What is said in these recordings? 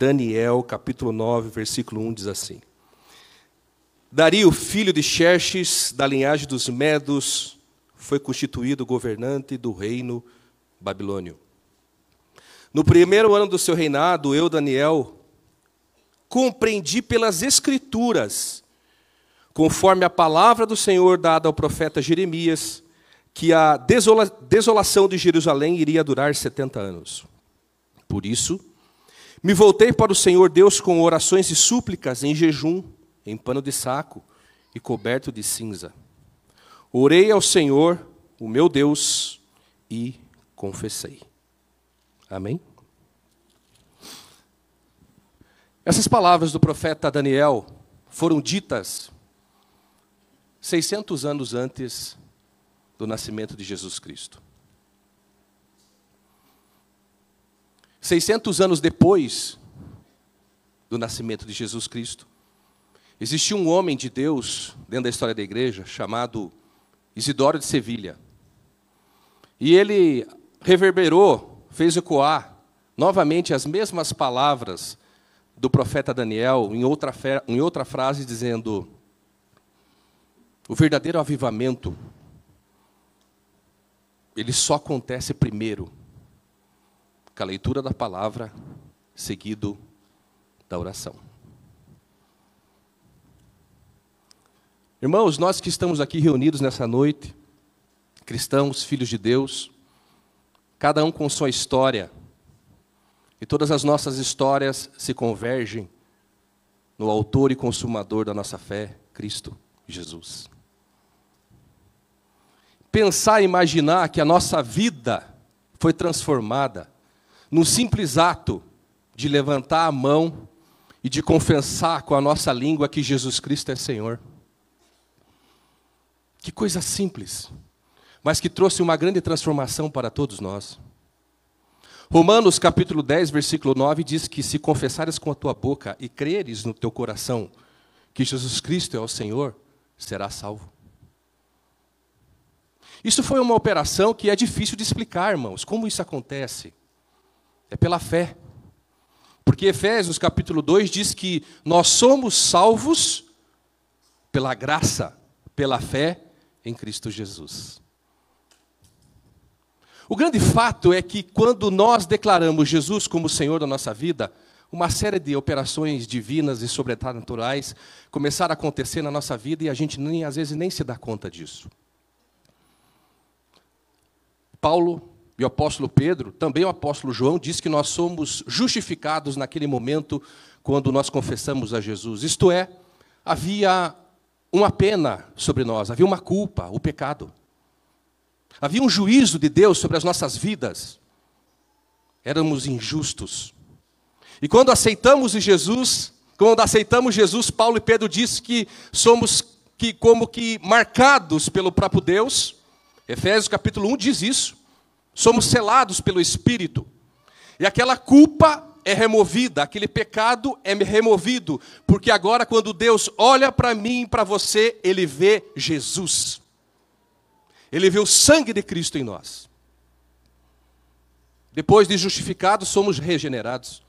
Daniel, capítulo 9, versículo 1 diz assim: Dario, filho de Xerxes, da linhagem dos Medos, foi constituído governante do reino babilônio. No primeiro ano do seu reinado, eu, Daniel, compreendi pelas Escrituras, conforme a palavra do Senhor dada ao profeta Jeremias, que a desola desolação de Jerusalém iria durar 70 anos. Por isso, me voltei para o Senhor Deus com orações e súplicas em jejum em pano de saco e coberto de cinza. Orei ao Senhor, o meu Deus, e confessei. Amém? Essas palavras do profeta Daniel foram ditas 600 anos antes do nascimento de Jesus Cristo. 600 anos depois do nascimento de Jesus Cristo, Existia um homem de Deus dentro da história da igreja chamado Isidoro de Sevilha. E ele reverberou, fez ecoar novamente as mesmas palavras do profeta Daniel em outra, em outra frase, dizendo: O verdadeiro avivamento, ele só acontece primeiro com a leitura da palavra, seguido da oração. Irmãos, nós que estamos aqui reunidos nessa noite, cristãos, filhos de Deus, cada um com sua história, e todas as nossas histórias se convergem no autor e consumador da nossa fé, Cristo Jesus. Pensar e imaginar que a nossa vida foi transformada num simples ato de levantar a mão e de confessar com a nossa língua que Jesus Cristo é Senhor. Que coisa simples, mas que trouxe uma grande transformação para todos nós. Romanos capítulo 10, versículo 9 diz que se confessares com a tua boca e creres no teu coração que Jesus Cristo é o Senhor, serás salvo. Isso foi uma operação que é difícil de explicar, irmãos. Como isso acontece? É pela fé. Porque Efésios capítulo 2 diz que nós somos salvos pela graça, pela fé em Cristo Jesus. O grande fato é que quando nós declaramos Jesus como Senhor da nossa vida, uma série de operações divinas e sobrenaturais começaram a acontecer na nossa vida e a gente nem às vezes nem se dá conta disso. Paulo e o apóstolo Pedro, também o apóstolo João, diz que nós somos justificados naquele momento quando nós confessamos a Jesus. Isto é, havia uma pena sobre nós, havia uma culpa, o pecado. Havia um juízo de Deus sobre as nossas vidas. Éramos injustos. E quando aceitamos Jesus, quando aceitamos Jesus, Paulo e Pedro diz que somos que como que marcados pelo próprio Deus. Efésios capítulo 1 diz isso. Somos selados pelo Espírito. E aquela culpa é removida, aquele pecado é removido, porque agora, quando Deus olha para mim e para você, Ele vê Jesus, Ele vê o sangue de Cristo em nós. Depois de justificados, somos regenerados.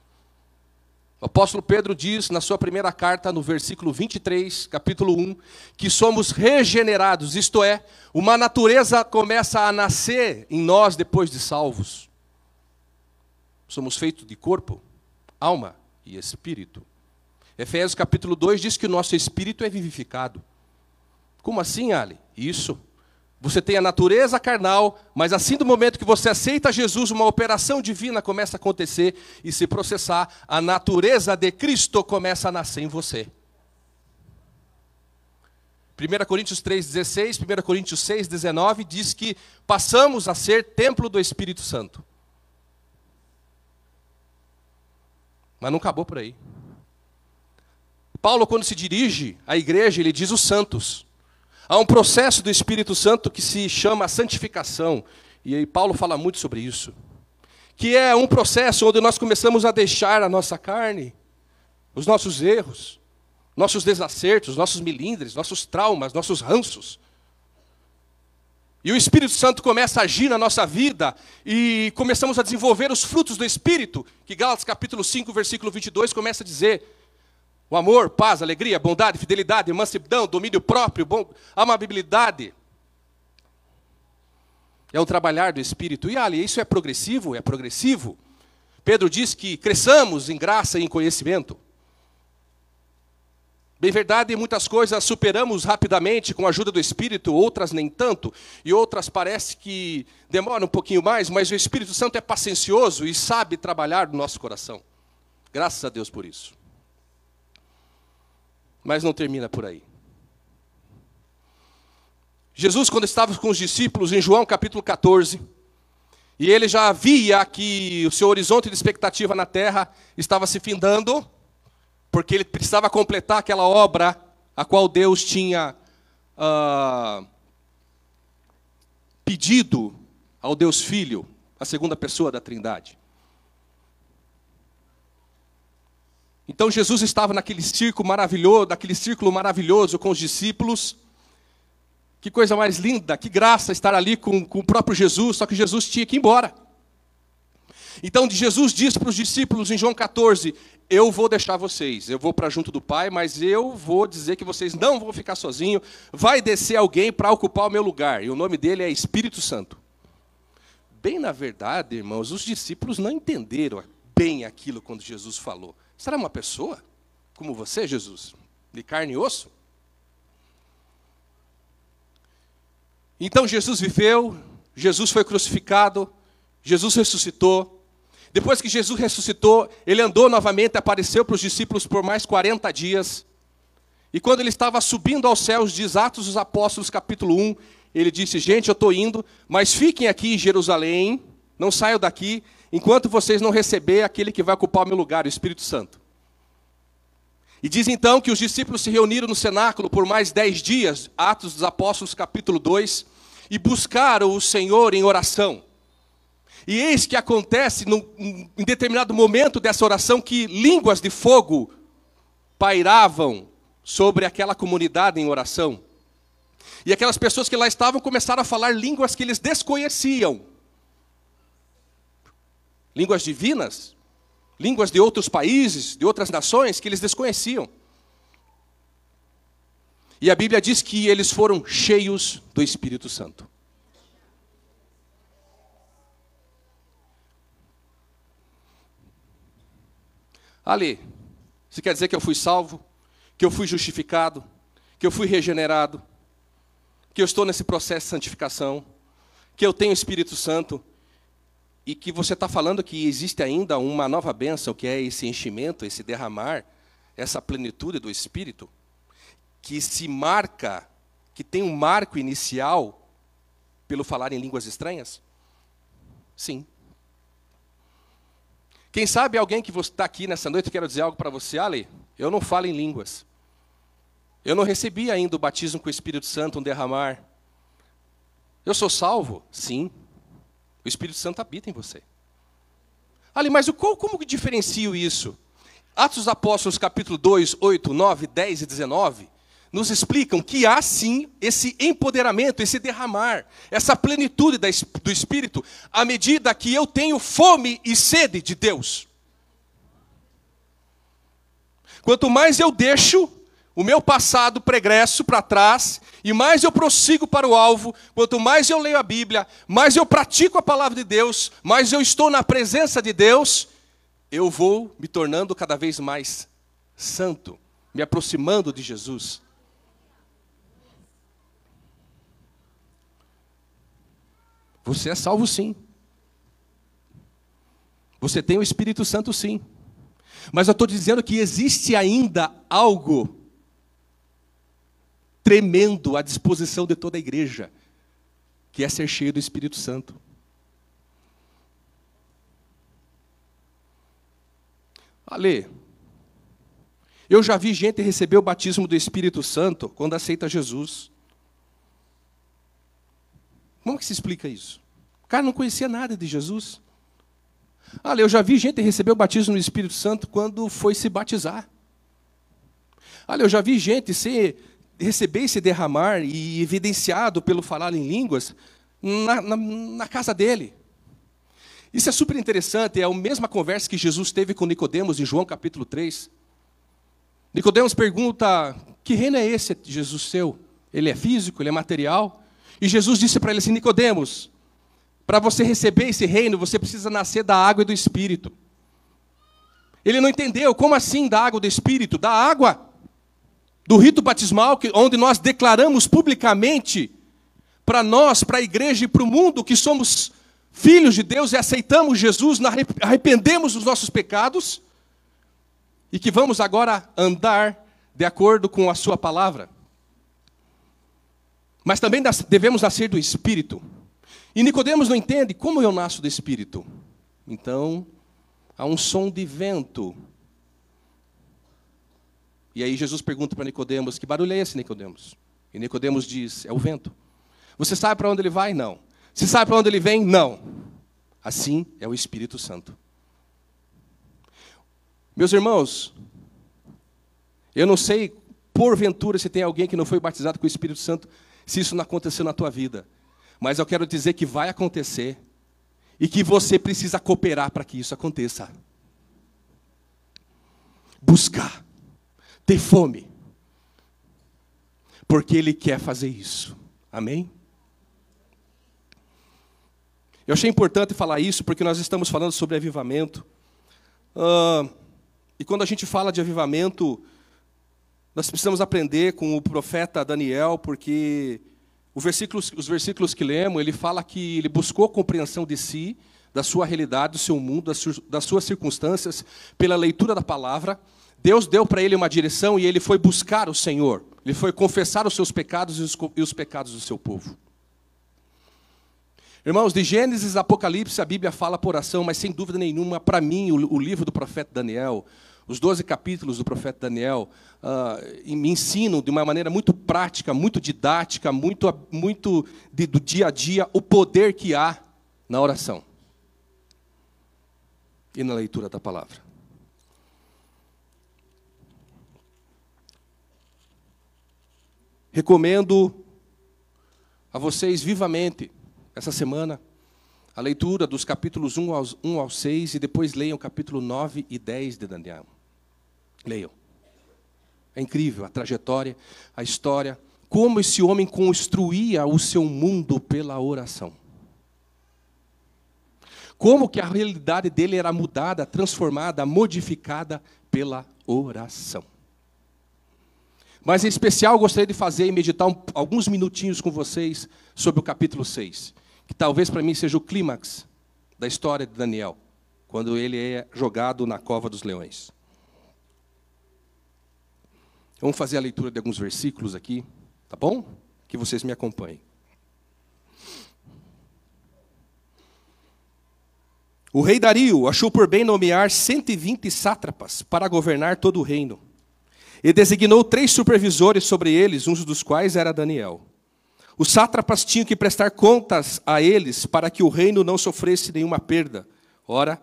O apóstolo Pedro diz na sua primeira carta, no versículo 23, capítulo 1, que somos regenerados, isto é, uma natureza começa a nascer em nós depois de salvos. Somos feitos de corpo, alma e espírito. Efésios capítulo 2 diz que o nosso espírito é vivificado. Como assim, Ali? Isso. Você tem a natureza carnal, mas assim do momento que você aceita Jesus, uma operação divina começa a acontecer e se processar, a natureza de Cristo começa a nascer em você. 1 Coríntios 3,16, 1 Coríntios 6,19 diz que passamos a ser templo do Espírito Santo. Mas não acabou por aí. Paulo, quando se dirige à igreja, ele diz os santos. Há um processo do Espírito Santo que se chama santificação. E Paulo fala muito sobre isso. Que é um processo onde nós começamos a deixar a nossa carne, os nossos erros, nossos desacertos, nossos milindres, nossos traumas, nossos ranços. E o Espírito Santo começa a agir na nossa vida e começamos a desenvolver os frutos do Espírito, que Gálatas capítulo 5, versículo 22 começa a dizer: o amor, paz, alegria, bondade, fidelidade, mansidão, domínio próprio, bom, amabilidade. É um trabalhar do Espírito. E ali, isso é progressivo? É progressivo. Pedro diz que cresçamos em graça e em conhecimento. Bem verdade, muitas coisas superamos rapidamente com a ajuda do Espírito, outras nem tanto, e outras parece que demoram um pouquinho mais, mas o Espírito Santo é paciencioso e sabe trabalhar no nosso coração. Graças a Deus por isso. Mas não termina por aí. Jesus, quando estava com os discípulos em João capítulo 14, e ele já via que o seu horizonte de expectativa na terra estava se findando, porque ele precisava completar aquela obra a qual Deus tinha uh, pedido ao Deus Filho, a segunda pessoa da Trindade. Então Jesus estava naquele círculo maravilhoso, naquele círculo maravilhoso com os discípulos. Que coisa mais linda, que graça estar ali com, com o próprio Jesus, só que Jesus tinha que ir embora. Então Jesus disse para os discípulos em João 14: eu vou deixar vocês, eu vou para junto do Pai, mas eu vou dizer que vocês não vão ficar sozinhos, vai descer alguém para ocupar o meu lugar, e o nome dele é Espírito Santo. Bem na verdade, irmãos, os discípulos não entenderam bem aquilo quando Jesus falou. Será uma pessoa como você, Jesus, de carne e osso? Então Jesus viveu, Jesus foi crucificado, Jesus ressuscitou, depois que Jesus ressuscitou, ele andou novamente, apareceu para os discípulos por mais 40 dias. E quando ele estava subindo aos céus, diz Atos dos Apóstolos, capítulo 1, ele disse: Gente, eu estou indo, mas fiquem aqui em Jerusalém, não saiam daqui, enquanto vocês não receberem aquele que vai ocupar o meu lugar, o Espírito Santo. E diz então que os discípulos se reuniram no cenáculo por mais dez dias, Atos dos Apóstolos, capítulo 2, e buscaram o Senhor em oração. E eis que acontece num, em determinado momento dessa oração que línguas de fogo pairavam sobre aquela comunidade em oração. E aquelas pessoas que lá estavam começaram a falar línguas que eles desconheciam. Línguas divinas, línguas de outros países, de outras nações que eles desconheciam. E a Bíblia diz que eles foram cheios do Espírito Santo. Ali, isso quer dizer que eu fui salvo, que eu fui justificado, que eu fui regenerado, que eu estou nesse processo de santificação, que eu tenho o Espírito Santo, e que você está falando que existe ainda uma nova bênção, que é esse enchimento, esse derramar, essa plenitude do Espírito, que se marca, que tem um marco inicial pelo falar em línguas estranhas? Sim. Quem sabe alguém que está aqui nessa noite, eu quero dizer algo para você, Ale, eu não falo em línguas. Eu não recebi ainda o batismo com o Espírito Santo, um derramar. Eu sou salvo? Sim. O Espírito Santo habita em você. Ali, mas o, como que diferencio isso? Atos dos Apóstolos, capítulo 2, 8, 9, 10 e 19, nos explicam que há sim esse empoderamento, esse derramar, essa plenitude do Espírito, à medida que eu tenho fome e sede de Deus. Quanto mais eu deixo o meu passado pregresso para trás, e mais eu prossigo para o alvo, quanto mais eu leio a Bíblia, mais eu pratico a palavra de Deus, mais eu estou na presença de Deus, eu vou me tornando cada vez mais santo, me aproximando de Jesus. Você é salvo sim. Você tem o Espírito Santo sim. Mas eu estou dizendo que existe ainda algo tremendo à disposição de toda a igreja, que é ser cheio do Espírito Santo. Ale, eu já vi gente receber o batismo do Espírito Santo quando aceita Jesus. Como que se explica isso? O cara não conhecia nada de Jesus. Olha, eu já vi gente receber o batismo no Espírito Santo quando foi se batizar. Olha, eu já vi gente ser receber esse derramar e evidenciado pelo falar em línguas na, na, na casa dele. Isso é super interessante, é a mesma conversa que Jesus teve com Nicodemos em João capítulo 3. Nicodemos pergunta: "Que reino é esse, Jesus seu? Ele é físico, ele é material?" E Jesus disse para ele assim: "Nicodemos, para você receber esse reino, você precisa nascer da água e do espírito." Ele não entendeu, como assim da água e do espírito? Da água do rito batismal, onde nós declaramos publicamente para nós, para a igreja e para o mundo que somos filhos de Deus e aceitamos Jesus, arrependemos dos nossos pecados e que vamos agora andar de acordo com a Sua palavra. Mas também devemos nascer do Espírito. E Nicodemos não entende como eu nasço do Espírito. Então, há um som de vento. E aí Jesus pergunta para Nicodemos: "Que barulho é esse, Nicodemos?" E Nicodemos diz: "É o vento." Você sabe para onde ele vai? Não. Você sabe para onde ele vem? Não. Assim é o Espírito Santo. Meus irmãos, eu não sei, porventura, se tem alguém que não foi batizado com o Espírito Santo, se isso não aconteceu na tua vida. Mas eu quero dizer que vai acontecer e que você precisa cooperar para que isso aconteça. Buscar, ter fome, porque Ele quer fazer isso. Amém? Eu achei importante falar isso porque nós estamos falando sobre avivamento. Uh, e quando a gente fala de avivamento, nós precisamos aprender com o profeta Daniel, porque versículo, os versículos que lemos, ele fala que ele buscou compreensão de si, da sua realidade, do seu mundo, das suas circunstâncias, pela leitura da palavra. Deus deu para ele uma direção e ele foi buscar o Senhor. Ele foi confessar os seus pecados e os, e os pecados do seu povo. Irmãos, de Gênesis a Apocalipse, a Bíblia fala por oração, mas sem dúvida nenhuma, para mim, o, o, livro do profeta Daniel, os 12 capítulos do profeta Daniel, uh, me ensinam de uma maneira muito prática, muito didática, muito, muito de, do dia a dia, o poder que há na oração e na leitura da palavra. Recomendo a vocês vivamente essa semana a leitura dos capítulos 1 aos, 1 ao 6 e depois leiam o capítulo 9 e 10 de Daniel. Leiam. É incrível a trajetória, a história, como esse homem construía o seu mundo pela oração. Como que a realidade dele era mudada, transformada, modificada pela oração. Mas em especial gostaria de fazer e meditar um, alguns minutinhos com vocês sobre o capítulo 6 que talvez para mim seja o clímax da história de Daniel, quando ele é jogado na cova dos leões. Vamos fazer a leitura de alguns versículos aqui, tá bom? Que vocês me acompanhem. O rei Dario achou por bem nomear 120 sátrapas para governar todo o reino. E designou três supervisores sobre eles, um dos quais era Daniel. Os sátrapas tinham que prestar contas a eles para que o reino não sofresse nenhuma perda. Ora,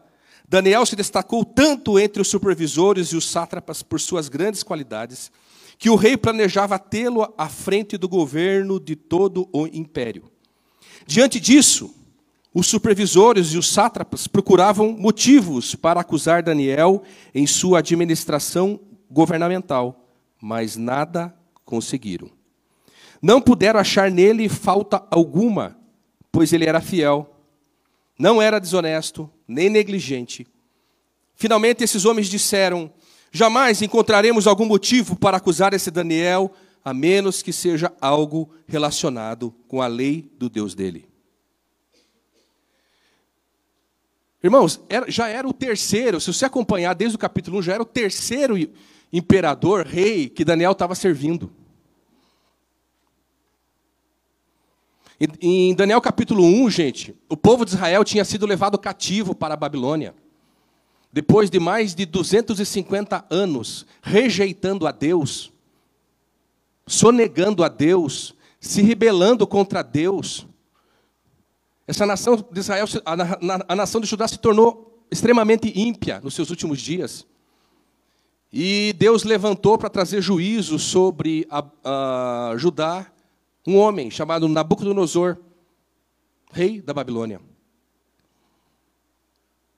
Daniel se destacou tanto entre os supervisores e os sátrapas por suas grandes qualidades, que o rei planejava tê-lo à frente do governo de todo o império. Diante disso, os supervisores e os sátrapas procuravam motivos para acusar Daniel em sua administração governamental, mas nada conseguiram. Não puderam achar nele falta alguma, pois ele era fiel, não era desonesto, nem negligente. Finalmente, esses homens disseram: Jamais encontraremos algum motivo para acusar esse Daniel, a menos que seja algo relacionado com a lei do Deus dele. Irmãos, já era o terceiro, se você acompanhar desde o capítulo 1, já era o terceiro imperador, rei, que Daniel estava servindo. Em Daniel capítulo 1, gente, o povo de Israel tinha sido levado cativo para a Babilônia. Depois de mais de 250 anos rejeitando a Deus, sonegando a Deus, se rebelando contra Deus. Essa nação de Israel, a, nação de Judá se tornou extremamente ímpia nos seus últimos dias. E Deus levantou para trazer juízo sobre a, a Judá um homem chamado Nabucodonosor, rei da Babilônia.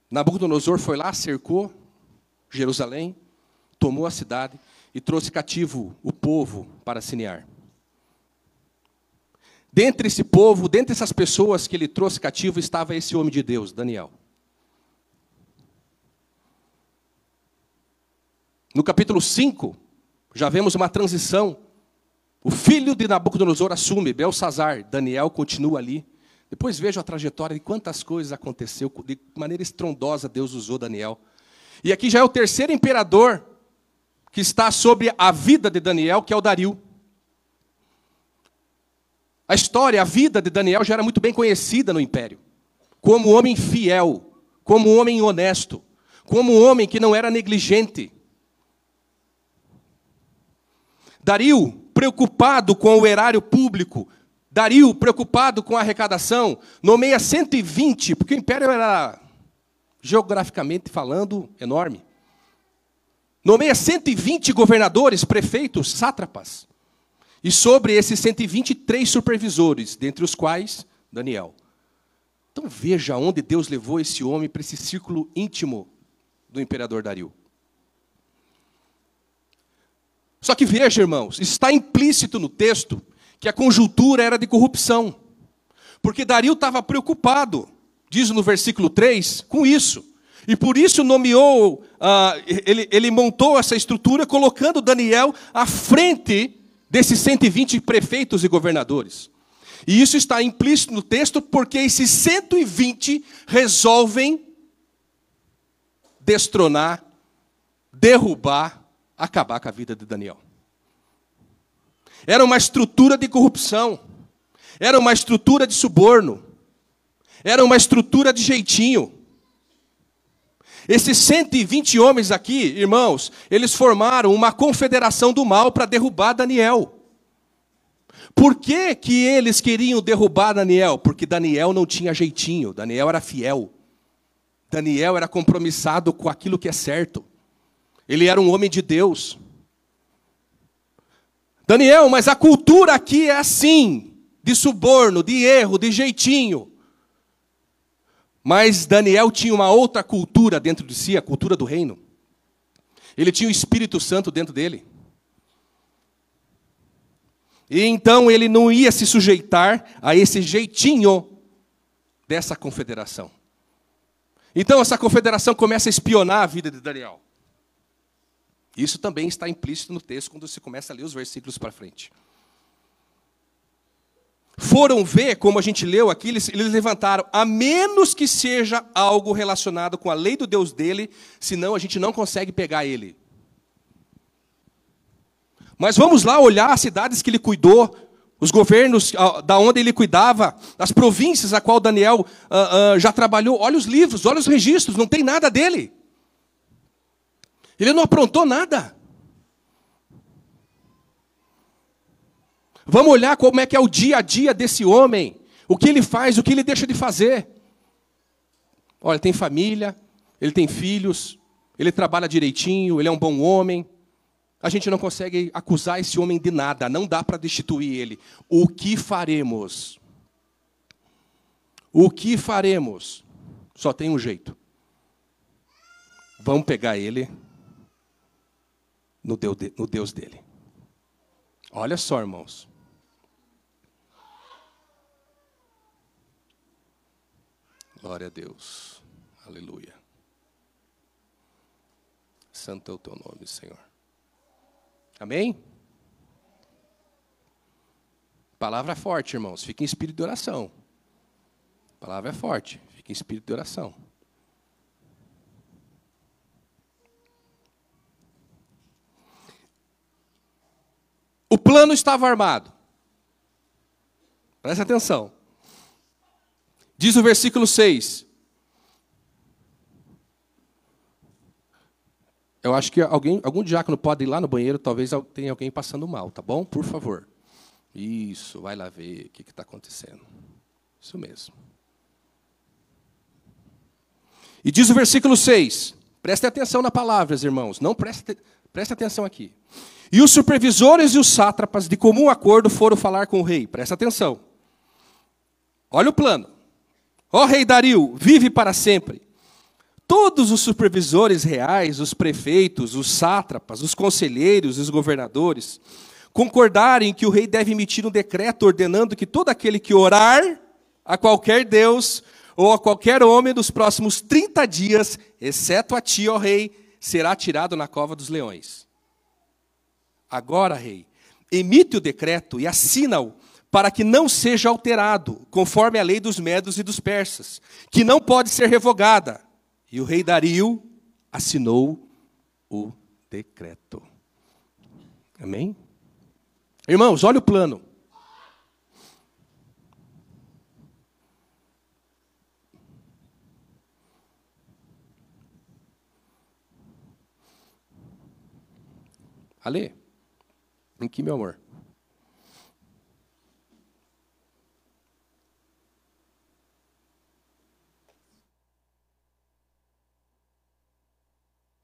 Nabucodonosor foi lá, cercou Jerusalém, tomou a cidade e trouxe cativo o povo para Sinear. Dentre esse povo, dentre essas pessoas que ele trouxe cativo, estava esse homem de Deus, Daniel. No capítulo 5, já vemos uma transição. O filho de Nabucodonosor assume, Belsazar, Daniel continua ali. Depois vejo a trajetória de quantas coisas aconteceu, de maneira estrondosa Deus usou Daniel. E aqui já é o terceiro imperador que está sobre a vida de Daniel, que é o Dario. A história, a vida de Daniel já era muito bem conhecida no império. Como homem fiel, como homem honesto, como homem que não era negligente. Dario, preocupado com o erário público, Dario, preocupado com a arrecadação, nomeia 120, porque o império era, geograficamente falando, enorme. Nomeia 120 governadores, prefeitos, sátrapas. E sobre esses 123 supervisores, dentre os quais Daniel. Então veja onde Deus levou esse homem para esse círculo íntimo do imperador Dario. Só que veja, irmãos, está implícito no texto que a conjuntura era de corrupção. Porque Dario estava preocupado, diz no versículo 3, com isso. E por isso nomeou, uh, ele, ele montou essa estrutura colocando Daniel à frente desses 120 prefeitos e governadores. E isso está implícito no texto porque esses 120 resolvem destronar, derrubar, acabar com a vida de Daniel. Era uma estrutura de corrupção, era uma estrutura de suborno, era uma estrutura de jeitinho. Esses 120 homens aqui, irmãos, eles formaram uma confederação do mal para derrubar Daniel. Por que, que eles queriam derrubar Daniel? Porque Daniel não tinha jeitinho, Daniel era fiel. Daniel era compromissado com aquilo que é certo. Ele era um homem de Deus. Daniel, mas a cultura aqui é assim, de suborno, de erro, de jeitinho. Mas Daniel tinha uma outra cultura dentro de si, a cultura do reino. Ele tinha o Espírito Santo dentro dele. E então ele não ia se sujeitar a esse jeitinho dessa confederação. Então essa confederação começa a espionar a vida de Daniel. Isso também está implícito no texto quando se começa a ler os versículos para frente foram ver, como a gente leu aqui, eles, eles, levantaram, a menos que seja algo relacionado com a lei do Deus dele, senão a gente não consegue pegar ele. Mas vamos lá olhar as cidades que ele cuidou, os governos da onde ele cuidava, as províncias a qual Daniel uh, uh, já trabalhou. Olha os livros, olha os registros, não tem nada dele. Ele não aprontou nada. Vamos olhar como é que é o dia a dia desse homem, o que ele faz, o que ele deixa de fazer. Olha, tem família, ele tem filhos, ele trabalha direitinho, ele é um bom homem. A gente não consegue acusar esse homem de nada, não dá para destituir ele. O que faremos? O que faremos? Só tem um jeito. Vamos pegar ele no Deus dele. Olha só, irmãos. Glória a Deus. Aleluia. Santo é o teu nome, Senhor. Amém? Palavra forte, irmãos. Fique em espírito de oração. Palavra é forte. Fique em espírito de oração. O plano estava armado. Presta atenção. Diz o versículo 6. Eu acho que alguém, algum diácono pode ir lá no banheiro, talvez tenha alguém passando mal, tá bom? Por favor. Isso, vai lá ver o que está acontecendo. Isso mesmo. E diz o versículo 6: Prestem atenção na palavra, irmãos. Não prestem preste atenção aqui. E os supervisores e os sátrapas, de comum acordo, foram falar com o rei. Presta atenção. Olha o plano. Ó rei Dario, vive para sempre. Todos os supervisores reais, os prefeitos, os sátrapas, os conselheiros, os governadores, concordarem que o rei deve emitir um decreto ordenando que todo aquele que orar a qualquer Deus ou a qualquer homem dos próximos 30 dias, exceto a ti, ó rei, será tirado na cova dos leões. Agora, rei, emite o decreto e assina-o para que não seja alterado, conforme a lei dos medos e dos persas, que não pode ser revogada. E o rei Dario assinou o decreto. Amém? Irmãos, olha o plano. Ale, aqui, meu amor.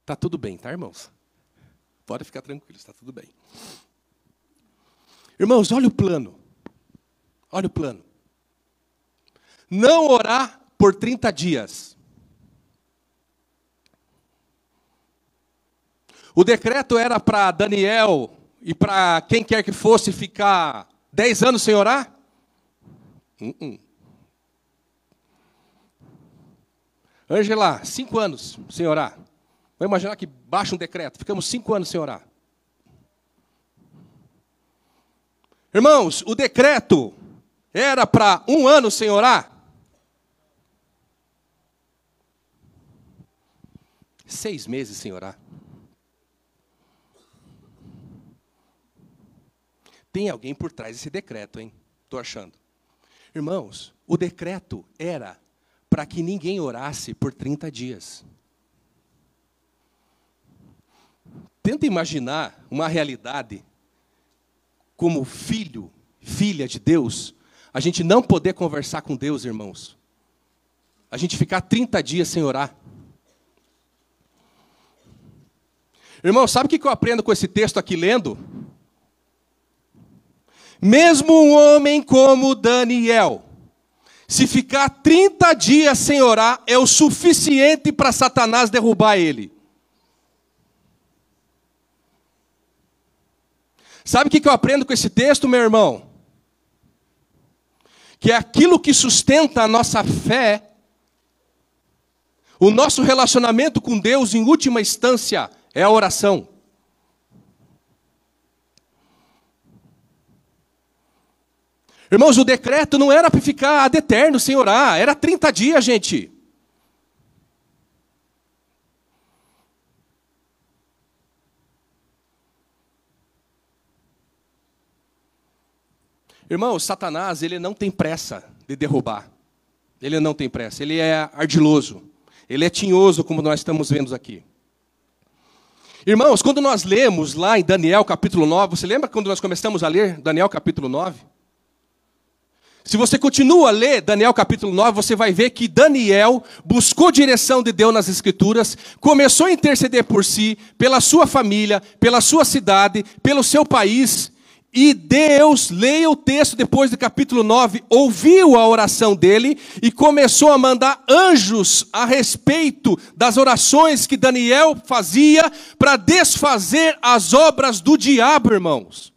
Tá tudo bem, tá, irmãos? Pode ficar tranquilo, está tudo bem. Irmãos, olha o plano. Olha o plano. Não orar por 30 dias. O decreto era para Daniel e para quem quer que fosse ficar 10 anos sem orar? Uh -uh. Angela, cinco anos sem orar. Vamos imaginar que baixa um decreto, ficamos cinco anos sem orar. Irmãos, o decreto era para um ano sem orar? Seis meses sem orar. Tem alguém por trás desse decreto, hein? Estou achando. Irmãos, o decreto era para que ninguém orasse por 30 dias. Tenta imaginar uma realidade como filho, filha de Deus, a gente não poder conversar com Deus, irmãos. A gente ficar 30 dias sem orar. Irmão, sabe o que eu aprendo com esse texto aqui lendo? Mesmo um homem como Daniel, se ficar 30 dias sem orar, é o suficiente para Satanás derrubar ele. Sabe o que eu aprendo com esse texto, meu irmão? Que aquilo que sustenta a nossa fé, o nosso relacionamento com Deus, em última instância, é a oração. Irmãos, o decreto não era para ficar ad eterno sem orar, era 30 dias, gente. Irmão, Satanás, ele não tem pressa de derrubar. Ele não tem pressa. Ele é ardiloso. Ele é tinhoso, como nós estamos vendo aqui. Irmãos, quando nós lemos lá em Daniel capítulo 9, você lembra quando nós começamos a ler Daniel capítulo 9? Se você continua a ler Daniel capítulo 9, você vai ver que Daniel buscou direção de Deus nas Escrituras, começou a interceder por si, pela sua família, pela sua cidade, pelo seu país, e Deus, leia o texto depois do capítulo 9, ouviu a oração dele e começou a mandar anjos a respeito das orações que Daniel fazia para desfazer as obras do diabo, irmãos.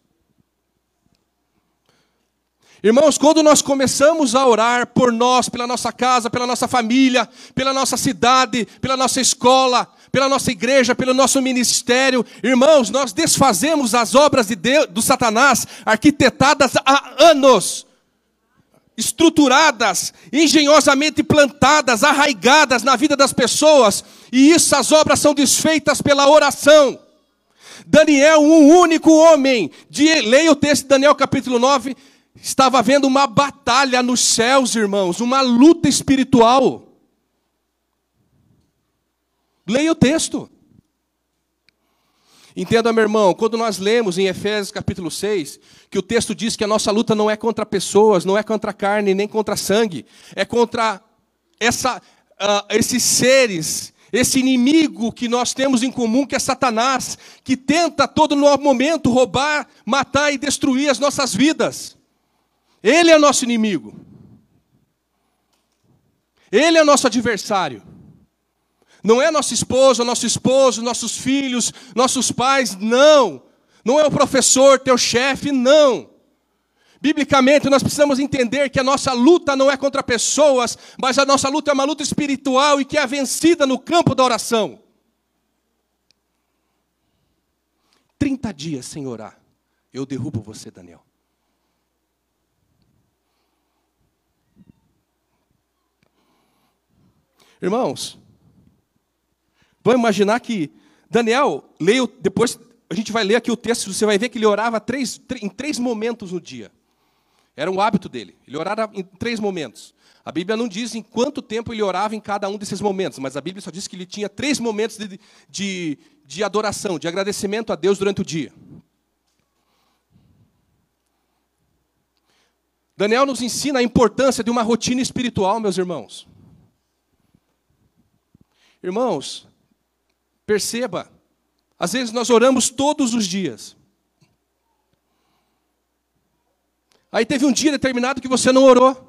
Irmãos, quando nós começamos a orar por nós, pela nossa casa, pela nossa família, pela nossa cidade, pela nossa escola, pela nossa igreja, pelo nosso ministério, irmãos, nós desfazemos as obras de Deus, do Satanás, arquitetadas há anos, estruturadas, engenhosamente plantadas, arraigadas na vida das pessoas, e essas obras são desfeitas pela oração. Daniel, um único homem, de, leia o texto de Daniel capítulo 9, Estava havendo uma batalha nos céus, irmãos, uma luta espiritual. Leia o texto. Entenda, meu irmão, quando nós lemos em Efésios capítulo 6, que o texto diz que a nossa luta não é contra pessoas, não é contra carne, nem contra sangue, é contra essa, uh, esses seres esse inimigo que nós temos em comum, que é Satanás, que tenta a todo momento roubar, matar e destruir as nossas vidas. Ele é nosso inimigo. Ele é nosso adversário. Não é nossa esposa, nosso esposo, nossos filhos, nossos pais, não. Não é o professor, teu chefe, não. Biblicamente, nós precisamos entender que a nossa luta não é contra pessoas, mas a nossa luta é uma luta espiritual e que é vencida no campo da oração. 30 dias sem orar, eu derrubo você, Daniel. Irmãos, vamos imaginar que Daniel, leio, depois a gente vai ler aqui o texto, você vai ver que ele orava três, em três momentos no dia. Era um hábito dele. Ele orava em três momentos. A Bíblia não diz em quanto tempo ele orava em cada um desses momentos, mas a Bíblia só diz que ele tinha três momentos de, de, de adoração, de agradecimento a Deus durante o dia. Daniel nos ensina a importância de uma rotina espiritual, meus irmãos. Irmãos, perceba, às vezes nós oramos todos os dias. Aí teve um dia determinado que você não orou.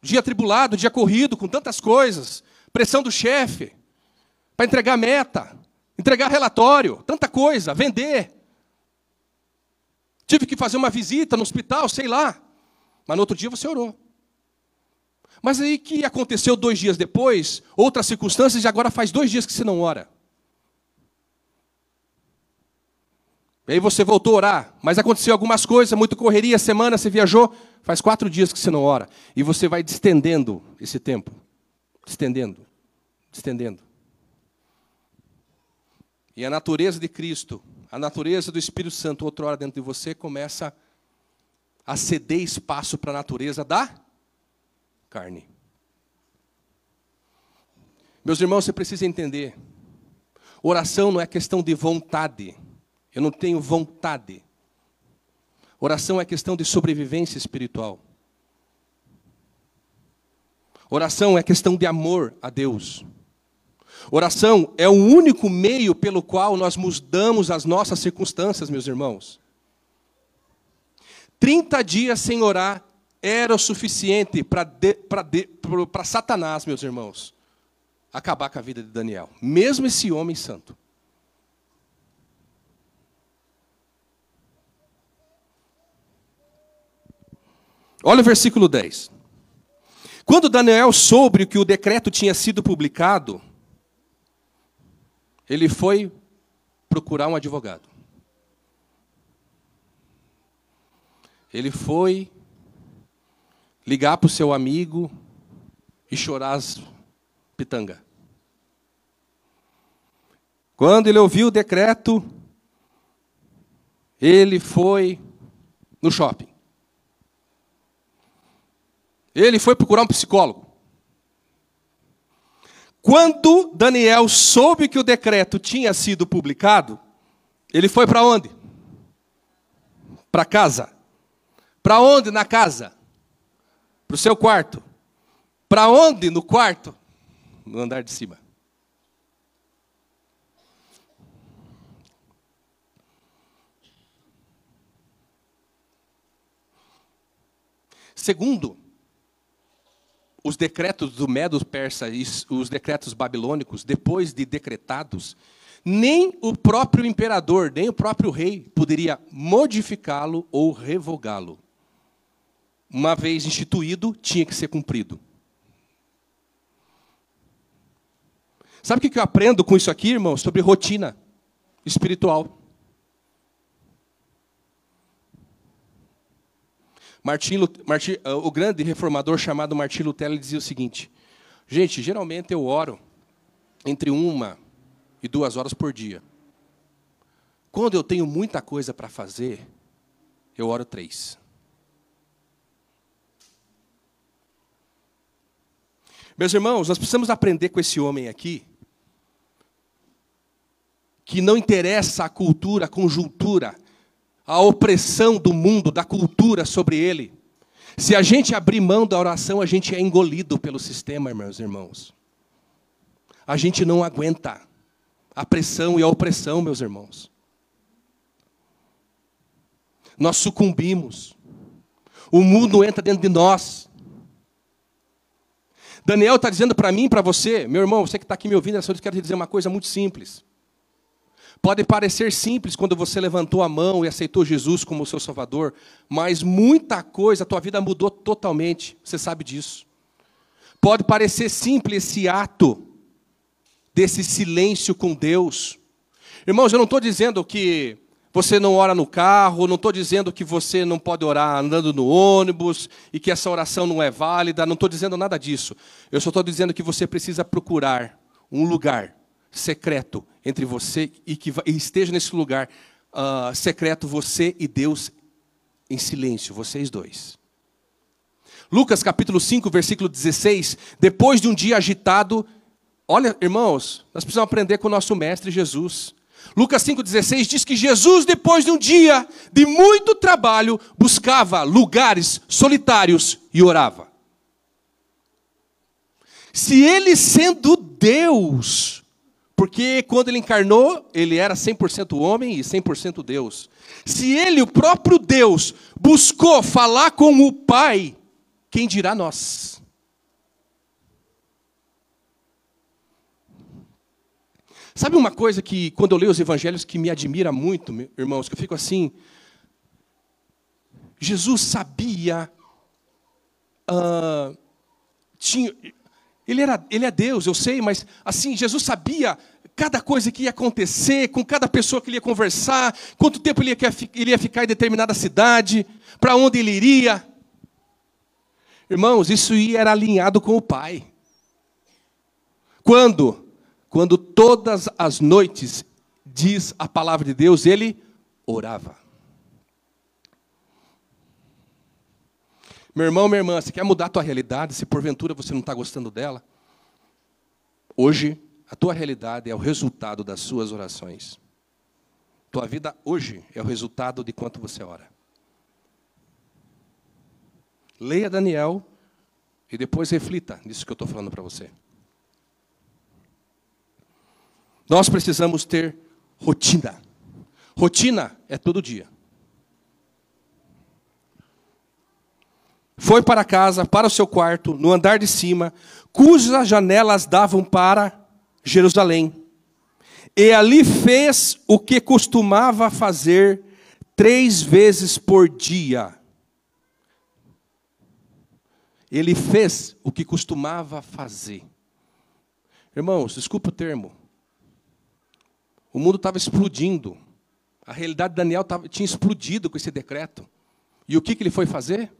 Dia atribulado, dia corrido, com tantas coisas, pressão do chefe, para entregar meta, entregar relatório, tanta coisa, vender. Tive que fazer uma visita no hospital, sei lá. Mas no outro dia você orou. Mas aí que aconteceu dois dias depois, outras circunstâncias, e agora faz dois dias que você não ora. E aí você voltou a orar, mas aconteceu algumas coisas, muita correria, semana você viajou, faz quatro dias que você não ora. E você vai distendendo esse tempo. Distendendo, distendendo. E a natureza de Cristo, a natureza do Espírito Santo, outra hora dentro de você, começa a ceder espaço para a natureza da carne. Meus irmãos, você precisa entender: oração não é questão de vontade. Eu não tenho vontade. Oração é questão de sobrevivência espiritual. Oração é questão de amor a Deus. Oração é o único meio pelo qual nós mudamos as nossas circunstâncias, meus irmãos. 30 dias sem orar era o suficiente para Satanás, meus irmãos, acabar com a vida de Daniel. Mesmo esse homem santo. Olha o versículo 10. Quando Daniel soube que o decreto tinha sido publicado, ele foi procurar um advogado. Ele foi ligar para o seu amigo e chorar as pitanga. Quando ele ouviu o decreto, ele foi no shopping. Ele foi procurar um psicólogo. Quando Daniel soube que o decreto tinha sido publicado, ele foi para onde? Para casa. Para onde na casa? Para o seu quarto. Para onde no quarto? No andar de cima. Segundo, os decretos do Medo Persa e os decretos babilônicos, depois de decretados, nem o próprio imperador, nem o próprio rei poderia modificá-lo ou revogá-lo. Uma vez instituído, tinha que ser cumprido. Sabe o que eu aprendo com isso aqui, irmão? Sobre rotina espiritual. Martin, Martin, ah, o grande reformador chamado Martim Lutero dizia o seguinte: gente, geralmente eu oro entre uma e duas horas por dia. Quando eu tenho muita coisa para fazer, eu oro três. Meus irmãos, nós precisamos aprender com esse homem aqui que não interessa a cultura, a conjuntura, a opressão do mundo, da cultura sobre ele. Se a gente abrir mão da oração, a gente é engolido pelo sistema, meus irmãos. a gente não aguenta a pressão e a opressão, meus irmãos. Nós sucumbimos. O mundo entra dentro de nós. Daniel está dizendo para mim para você, meu irmão, você que está aqui me ouvindo, eu quero te dizer uma coisa muito simples. Pode parecer simples quando você levantou a mão e aceitou Jesus como seu Salvador, mas muita coisa, a tua vida mudou totalmente, você sabe disso. Pode parecer simples esse ato desse silêncio com Deus. Irmãos, eu não estou dizendo que você não ora no carro, não estou dizendo que você não pode orar andando no ônibus e que essa oração não é válida, não estou dizendo nada disso. Eu só estou dizendo que você precisa procurar um lugar secreto entre você e que esteja nesse lugar uh, secreto você e Deus em silêncio, vocês dois. Lucas capítulo 5, versículo 16, depois de um dia agitado, olha, irmãos, nós precisamos aprender com o nosso mestre Jesus. Lucas 5,16 diz que Jesus, depois de um dia de muito trabalho, buscava lugares solitários e orava. Se ele sendo Deus, porque quando ele encarnou, ele era 100% homem e 100% Deus. Se ele, o próprio Deus, buscou falar com o Pai, quem dirá nós? Sabe uma coisa que, quando eu leio os evangelhos, que me admira muito, irmãos, que eu fico assim. Jesus sabia. Uh, tinha, ele, era, ele é Deus, eu sei, mas assim, Jesus sabia cada coisa que ia acontecer, com cada pessoa que ele ia conversar, quanto tempo ele ia, ele ia ficar em determinada cidade, para onde ele iria. Irmãos, isso era alinhado com o Pai. Quando? Quando todas as noites, diz a palavra de Deus, ele orava. Meu irmão, minha irmã, você quer mudar a tua realidade, se porventura você não está gostando dela? Hoje, a tua realidade é o resultado das suas orações. Tua vida hoje é o resultado de quanto você ora. Leia Daniel e depois reflita nisso que eu estou falando para você. Nós precisamos ter rotina. Rotina é todo dia. Foi para casa, para o seu quarto, no andar de cima, cujas janelas davam para Jerusalém. E ali fez o que costumava fazer três vezes por dia. Ele fez o que costumava fazer. Irmãos, desculpa o termo. O mundo estava explodindo. A realidade de Daniel tava, tinha explodido com esse decreto. E o que, que ele foi fazer?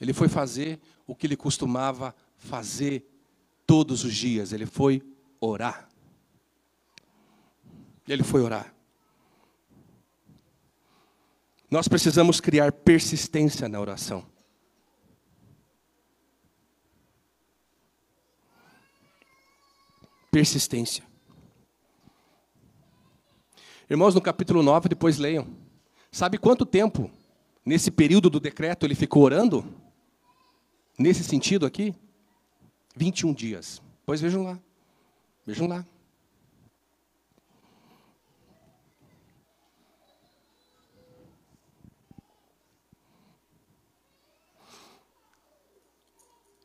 Ele foi fazer o que ele costumava fazer todos os dias. Ele foi orar. Ele foi orar. Nós precisamos criar persistência na oração. persistência. Irmãos, no capítulo 9, depois leiam. Sabe quanto tempo, nesse período do decreto, ele ficou orando? Nesse sentido aqui? 21 dias. Pois vejam lá. Vejam lá.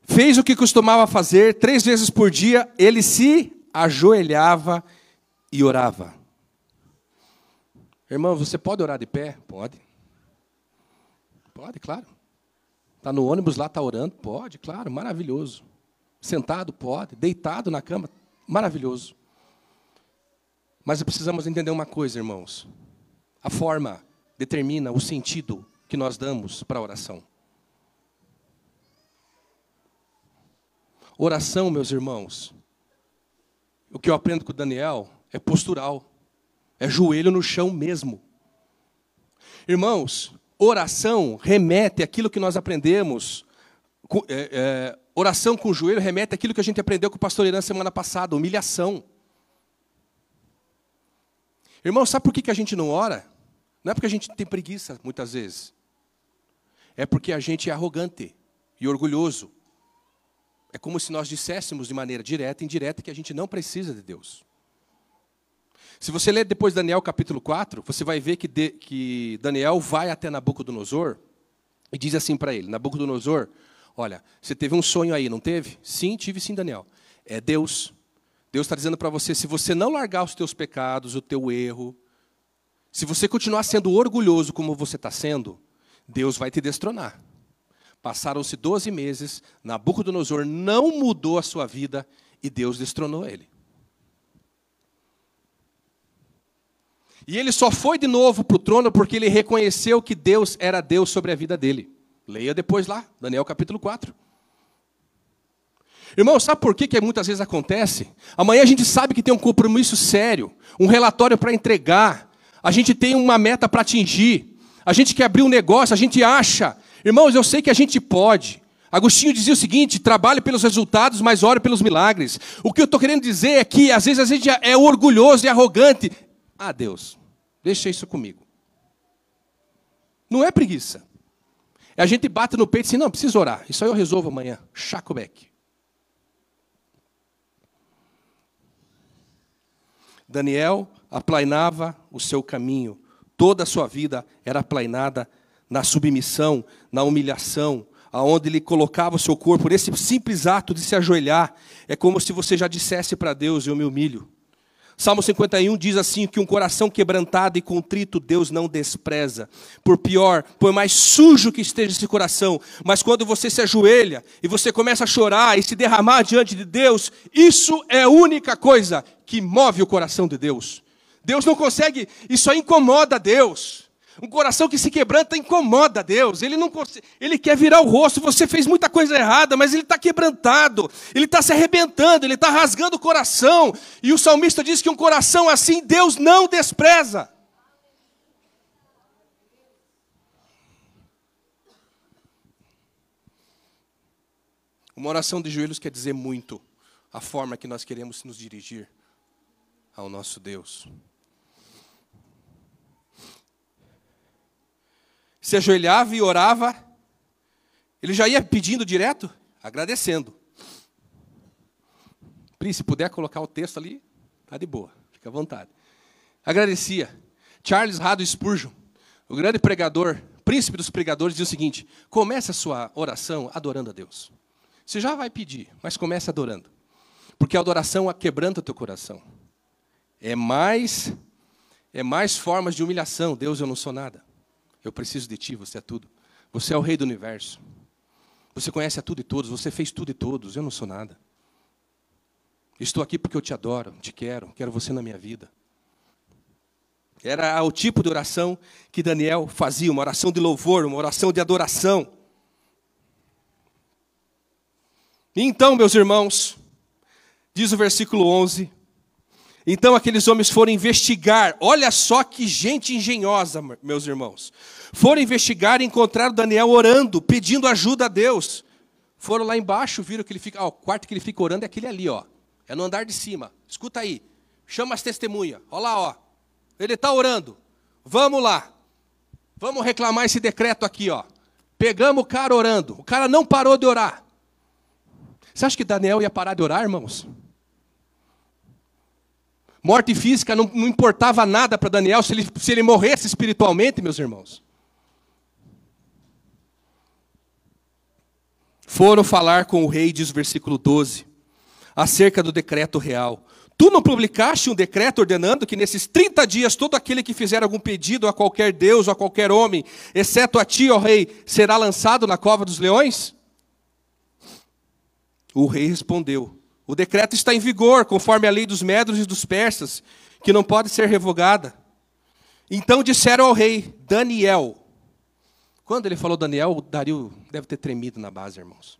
Fez o que costumava fazer, três vezes por dia, ele se ajoelhava e orava. Irmão, você pode orar de pé? Pode. Pode, claro. Está no ônibus lá, está orando? Pode, claro, maravilhoso. Sentado? Pode. Deitado na cama? Maravilhoso. Mas precisamos entender uma coisa, irmãos. A forma determina o sentido que nós damos para a oração. Oração, meus irmãos, o que eu aprendo com o Daniel é postural, é joelho no chão mesmo. Irmãos, oração remete àquilo que nós aprendemos. É, é, oração com o joelho remete àquilo que a gente aprendeu com o pastor Irã semana passada, humilhação. Irmão, sabe por que, a gente não ora? Não é porque a gente tem preguiça, muitas vezes. É porque a gente é arrogante e orgulhoso. É como se nós disséssemos de maneira direta e indireta que a gente não precisa de Deus. Se você ler depois Daniel capítulo 4, você vai ver que, de, que Daniel vai até Nabucodonosor e diz assim para ele: Nabucodonosor, olha, você teve um sonho aí, não teve? Sim, tive sim, Daniel. É Deus. Deus está dizendo para você: se você não largar os teus pecados, o teu erro, se você continuar sendo orgulhoso como você está sendo, Deus vai te destronar. Passaram-se 12 meses, Nabucodonosor não mudou a sua vida e Deus destronou ele. E ele só foi de novo para o trono porque ele reconheceu que Deus era Deus sobre a vida dele. Leia depois lá, Daniel capítulo 4. Irmão, sabe por que, que muitas vezes acontece? Amanhã a gente sabe que tem um compromisso sério, um relatório para entregar, a gente tem uma meta para atingir, a gente quer abrir um negócio, a gente acha. Irmãos, eu sei que a gente pode. Agostinho dizia o seguinte: trabalhe pelos resultados, mas ore pelos milagres. O que eu estou querendo dizer é que às vezes a gente é orgulhoso e arrogante. Ah, Deus, deixa isso comigo. Não é preguiça. É a gente bate no peito e diz, não, preciso orar. Isso aí eu resolvo amanhã. Chacobeck. Daniel aplainava o seu caminho. Toda a sua vida era aplainada na submissão, na humilhação, aonde ele colocava o seu corpo, nesse simples ato de se ajoelhar, é como se você já dissesse para Deus: Eu me humilho. Salmo 51 diz assim: que um coração quebrantado e contrito Deus não despreza. Por pior, por mais sujo que esteja esse coração, mas quando você se ajoelha e você começa a chorar e se derramar diante de Deus, isso é a única coisa que move o coração de Deus. Deus não consegue, isso aí incomoda Deus. Um coração que se quebranta incomoda Deus. Ele não ele quer virar o rosto. Você fez muita coisa errada, mas ele está quebrantado. Ele está se arrebentando. Ele está rasgando o coração. E o salmista diz que um coração assim Deus não despreza. Uma oração de joelhos quer dizer muito a forma que nós queremos nos dirigir ao nosso Deus. Se ajoelhava e orava, ele já ia pedindo direto, agradecendo. Pri, se puder colocar o texto ali, tá de boa, fica à vontade. Agradecia. Charles Rado Spurgeon, o grande pregador, príncipe dos pregadores, diz o seguinte: comece a sua oração adorando a Deus. Você já vai pedir, mas comece adorando. Porque a adoração quebranta o teu coração. É mais é mais formas de humilhação. Deus, eu não sou nada. Eu preciso de ti, você é tudo. Você é o rei do universo. Você conhece a tudo e todos, você fez tudo e todos, eu não sou nada. Estou aqui porque eu te adoro, te quero, quero você na minha vida. Era o tipo de oração que Daniel fazia, uma oração de louvor, uma oração de adoração. E então, meus irmãos, diz o versículo 11: então aqueles homens foram investigar. Olha só que gente engenhosa, meus irmãos. Foram investigar e encontraram Daniel orando, pedindo ajuda a Deus. Foram lá embaixo, viram que ele fica. Ó, o quarto que ele fica orando é aquele ali, ó. É no andar de cima. Escuta aí. Chama as testemunhas. Olha lá, ó. Ele está orando. Vamos lá. Vamos reclamar esse decreto aqui, ó. Pegamos o cara orando. O cara não parou de orar. Você acha que Daniel ia parar de orar, irmãos? Morte física não, não importava nada para Daniel se ele, se ele morresse espiritualmente, meus irmãos. Foram falar com o rei, diz o versículo 12, acerca do decreto real. Tu não publicaste um decreto ordenando que nesses 30 dias todo aquele que fizer algum pedido a qualquer Deus ou a qualquer homem, exceto a ti, ó rei, será lançado na cova dos leões? O rei respondeu: o decreto está em vigor, conforme a lei dos medros e dos persas, que não pode ser revogada. Então disseram ao rei Daniel. Quando ele falou Daniel, o Dario deve ter tremido na base, irmãos.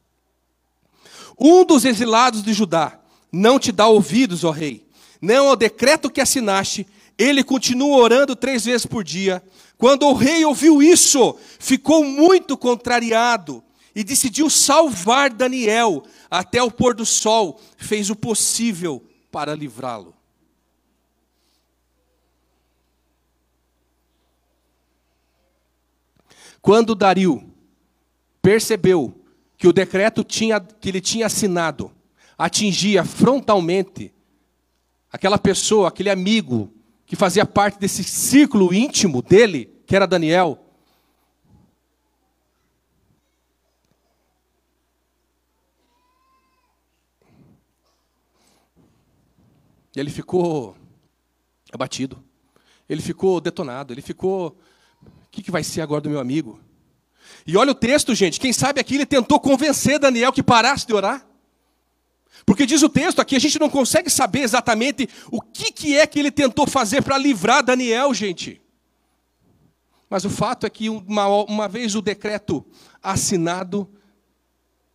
Um dos exilados de Judá não te dá ouvidos, ó rei. Não ao decreto que assinaste, ele continua orando três vezes por dia. Quando o rei ouviu isso, ficou muito contrariado e decidiu salvar Daniel, até o pôr do sol, fez o possível para livrá-lo. Quando Dario percebeu que o decreto tinha, que ele tinha assinado atingia frontalmente aquela pessoa, aquele amigo que fazia parte desse círculo íntimo dele, que era Daniel. E ele ficou abatido. Ele ficou detonado. Ele ficou. O que, que vai ser agora do meu amigo? E olha o texto, gente. Quem sabe aqui ele tentou convencer Daniel que parasse de orar. Porque diz o texto aqui, a gente não consegue saber exatamente o que, que é que ele tentou fazer para livrar Daniel, gente. Mas o fato é que, uma, uma vez o decreto assinado,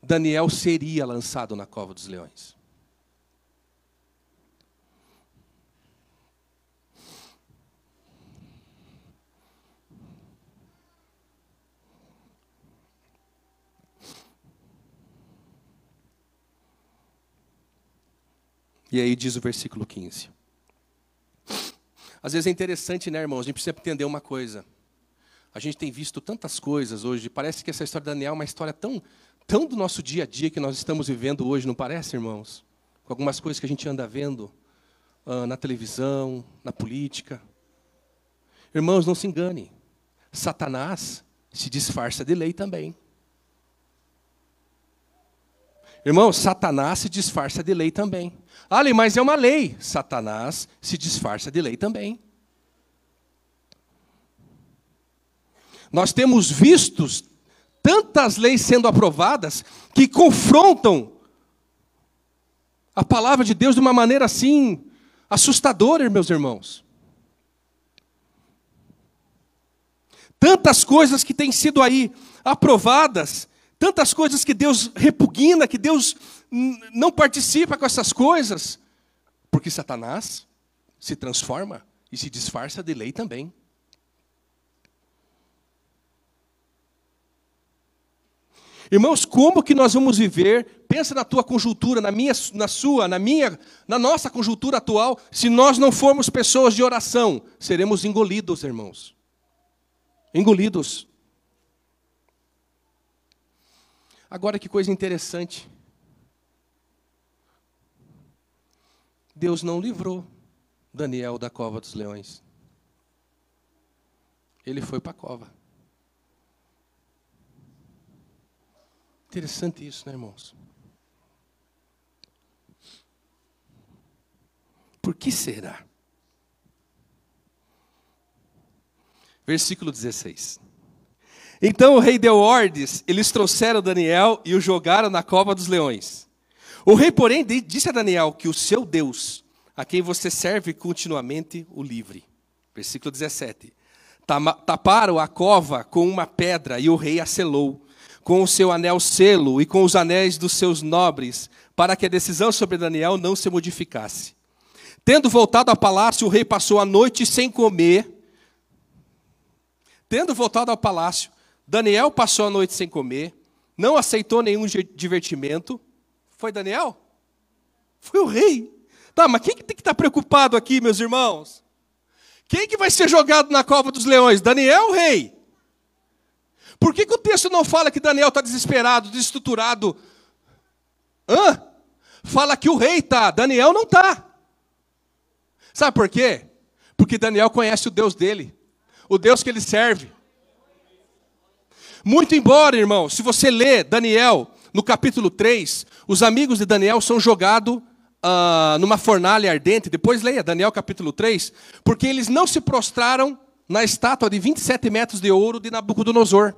Daniel seria lançado na cova dos leões. E aí diz o versículo 15. Às vezes é interessante, né, irmãos? A gente precisa entender uma coisa. A gente tem visto tantas coisas hoje. Parece que essa história de Daniel é uma história tão, tão do nosso dia a dia que nós estamos vivendo hoje, não parece, irmãos? Com algumas coisas que a gente anda vendo uh, na televisão, na política. Irmãos, não se engane. Satanás se disfarça de lei também. Irmão, Satanás se disfarça de lei também. Ali, mas é uma lei. Satanás se disfarça de lei também. Nós temos visto tantas leis sendo aprovadas que confrontam a palavra de Deus de uma maneira assim assustadora, meus irmãos. Tantas coisas que têm sido aí aprovadas tantas coisas que Deus repugna, que Deus não participa com essas coisas, porque Satanás se transforma e se disfarça de lei também. Irmãos, como que nós vamos viver? Pensa na tua conjuntura, na minha, na sua, na minha, na nossa conjuntura atual, se nós não formos pessoas de oração, seremos engolidos, irmãos. Engolidos. Agora que coisa interessante. Deus não livrou Daniel da cova dos leões. Ele foi para a cova. Interessante isso, né, irmãos? Por que será? Versículo 16. Então o rei deu ordens, eles trouxeram Daniel e o jogaram na cova dos leões. O rei, porém, disse a Daniel que o seu Deus, a quem você serve continuamente, o livre. Versículo 17. Taparam a cova com uma pedra e o rei a selou, com o seu anel selo e com os anéis dos seus nobres, para que a decisão sobre Daniel não se modificasse. Tendo voltado ao palácio, o rei passou a noite sem comer. Tendo voltado ao palácio, Daniel passou a noite sem comer, não aceitou nenhum divertimento. Foi Daniel? Foi o rei. Tá, mas quem que tem que estar preocupado aqui, meus irmãos? Quem que vai ser jogado na cova dos leões? Daniel, o rei? Por que, que o texto não fala que Daniel está desesperado, desestruturado? Hã? Fala que o rei está, Daniel não está. Sabe por quê? Porque Daniel conhece o Deus dele, o Deus que ele serve. Muito embora, irmão, se você lê Daniel no capítulo 3, os amigos de Daniel são jogados uh, numa fornalha ardente. Depois leia Daniel capítulo 3, porque eles não se prostraram na estátua de 27 metros de ouro de Nabucodonosor.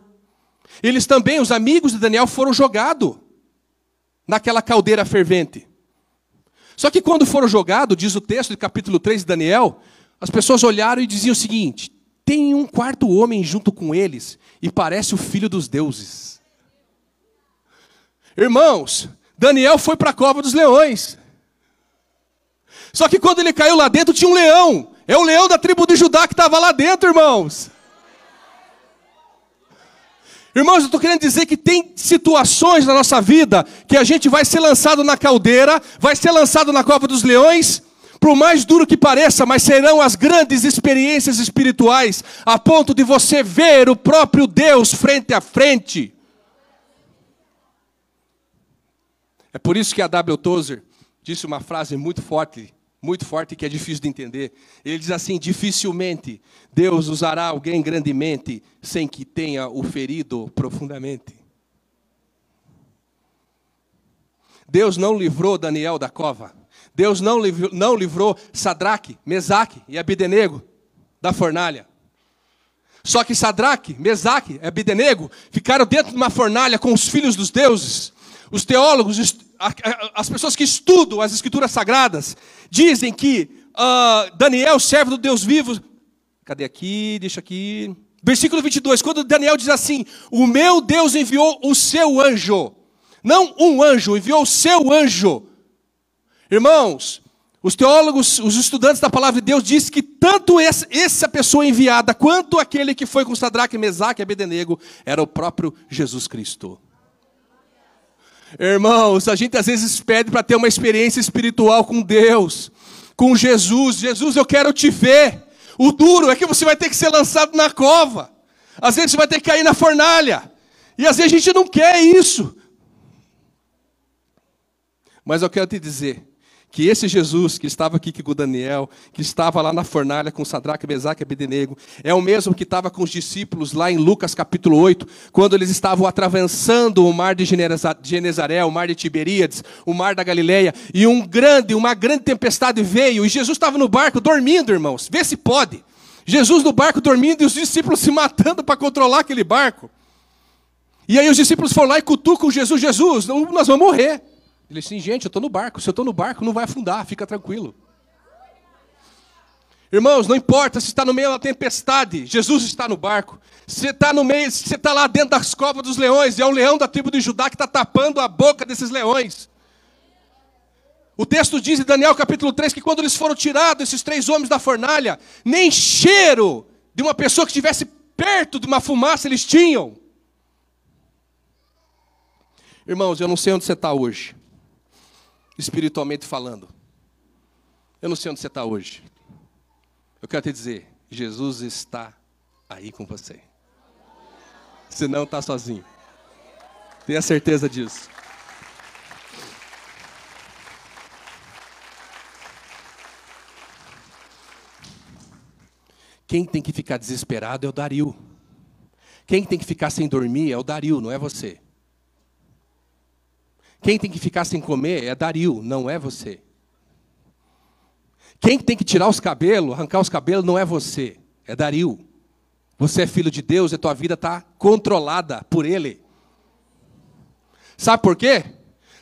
Eles também, os amigos de Daniel, foram jogados naquela caldeira fervente. Só que quando foram jogados, diz o texto de capítulo 3 de Daniel, as pessoas olharam e diziam o seguinte: tem um quarto homem junto com eles e parece o filho dos deuses. Irmãos, Daniel foi para a cova dos leões. Só que quando ele caiu lá dentro tinha um leão. É o leão da tribo de Judá que estava lá dentro, irmãos. Irmãos, eu estou querendo dizer que tem situações na nossa vida que a gente vai ser lançado na caldeira, vai ser lançado na cova dos leões, por mais duro que pareça, mas serão as grandes experiências espirituais, a ponto de você ver o próprio Deus frente a frente. É por isso que a W. Tozer disse uma frase muito forte, muito forte que é difícil de entender. Ele diz assim: dificilmente Deus usará alguém grandemente sem que tenha o ferido profundamente. Deus não livrou Daniel da cova. Deus não livrou, não livrou Sadraque, Mesaque e Abidenego da fornalha. Só que Sadraque, Mesaque e Abidenego ficaram dentro de uma fornalha com os filhos dos deuses. Os teólogos, as pessoas que estudam as escrituras sagradas, dizem que uh, Daniel, servo do Deus vivo, cadê aqui? Deixa aqui. Versículo 22, quando Daniel diz assim: O meu Deus enviou o seu anjo, não um anjo, enviou o seu anjo. Irmãos, os teólogos, os estudantes da palavra de Deus dizem que tanto essa pessoa enviada quanto aquele que foi com Sadraque, Mesaque e Abednego era o próprio Jesus Cristo. Irmãos, a gente às vezes pede para ter uma experiência espiritual com Deus, com Jesus. Jesus, eu quero te ver. O duro é que você vai ter que ser lançado na cova. Às vezes você vai ter que cair na fornalha. E às vezes a gente não quer isso. Mas eu quero te dizer, que esse Jesus que estava aqui com Daniel, que estava lá na fornalha com Sadraque, Mesaque e Abednego, é o mesmo que estava com os discípulos lá em Lucas capítulo 8, quando eles estavam atravessando o mar de Genezaré, o mar de Tiberíades, o mar da Galileia, e um grande, uma grande tempestade veio, e Jesus estava no barco dormindo, irmãos. Vê se pode. Jesus no barco dormindo e os discípulos se matando para controlar aquele barco. E aí os discípulos foram lá e cutucam Jesus, Jesus, nós vamos morrer. Ele disse assim, gente, eu estou no barco. Se eu estou no barco, não vai afundar, fica tranquilo. Irmãos, não importa se está no meio da tempestade, Jesus está no barco. Se está no meio, você está lá dentro das covas dos leões, e é um leão da tribo de Judá que está tapando a boca desses leões. O texto diz em Daniel capítulo 3 que quando eles foram tirados, esses três homens da fornalha, nem cheiro de uma pessoa que estivesse perto de uma fumaça eles tinham. Irmãos, eu não sei onde você está hoje espiritualmente falando. Eu não sei onde você está hoje. Eu quero te dizer, Jesus está aí com você. Você não está sozinho. Tenha certeza disso. Quem tem que ficar desesperado é o Dario. Quem tem que ficar sem dormir é o Dario, não é você. Quem tem que ficar sem comer é Dario, não é você. Quem tem que tirar os cabelos, arrancar os cabelos, não é você, é Dario. Você é filho de Deus e a tua vida está controlada por Ele. Sabe por quê?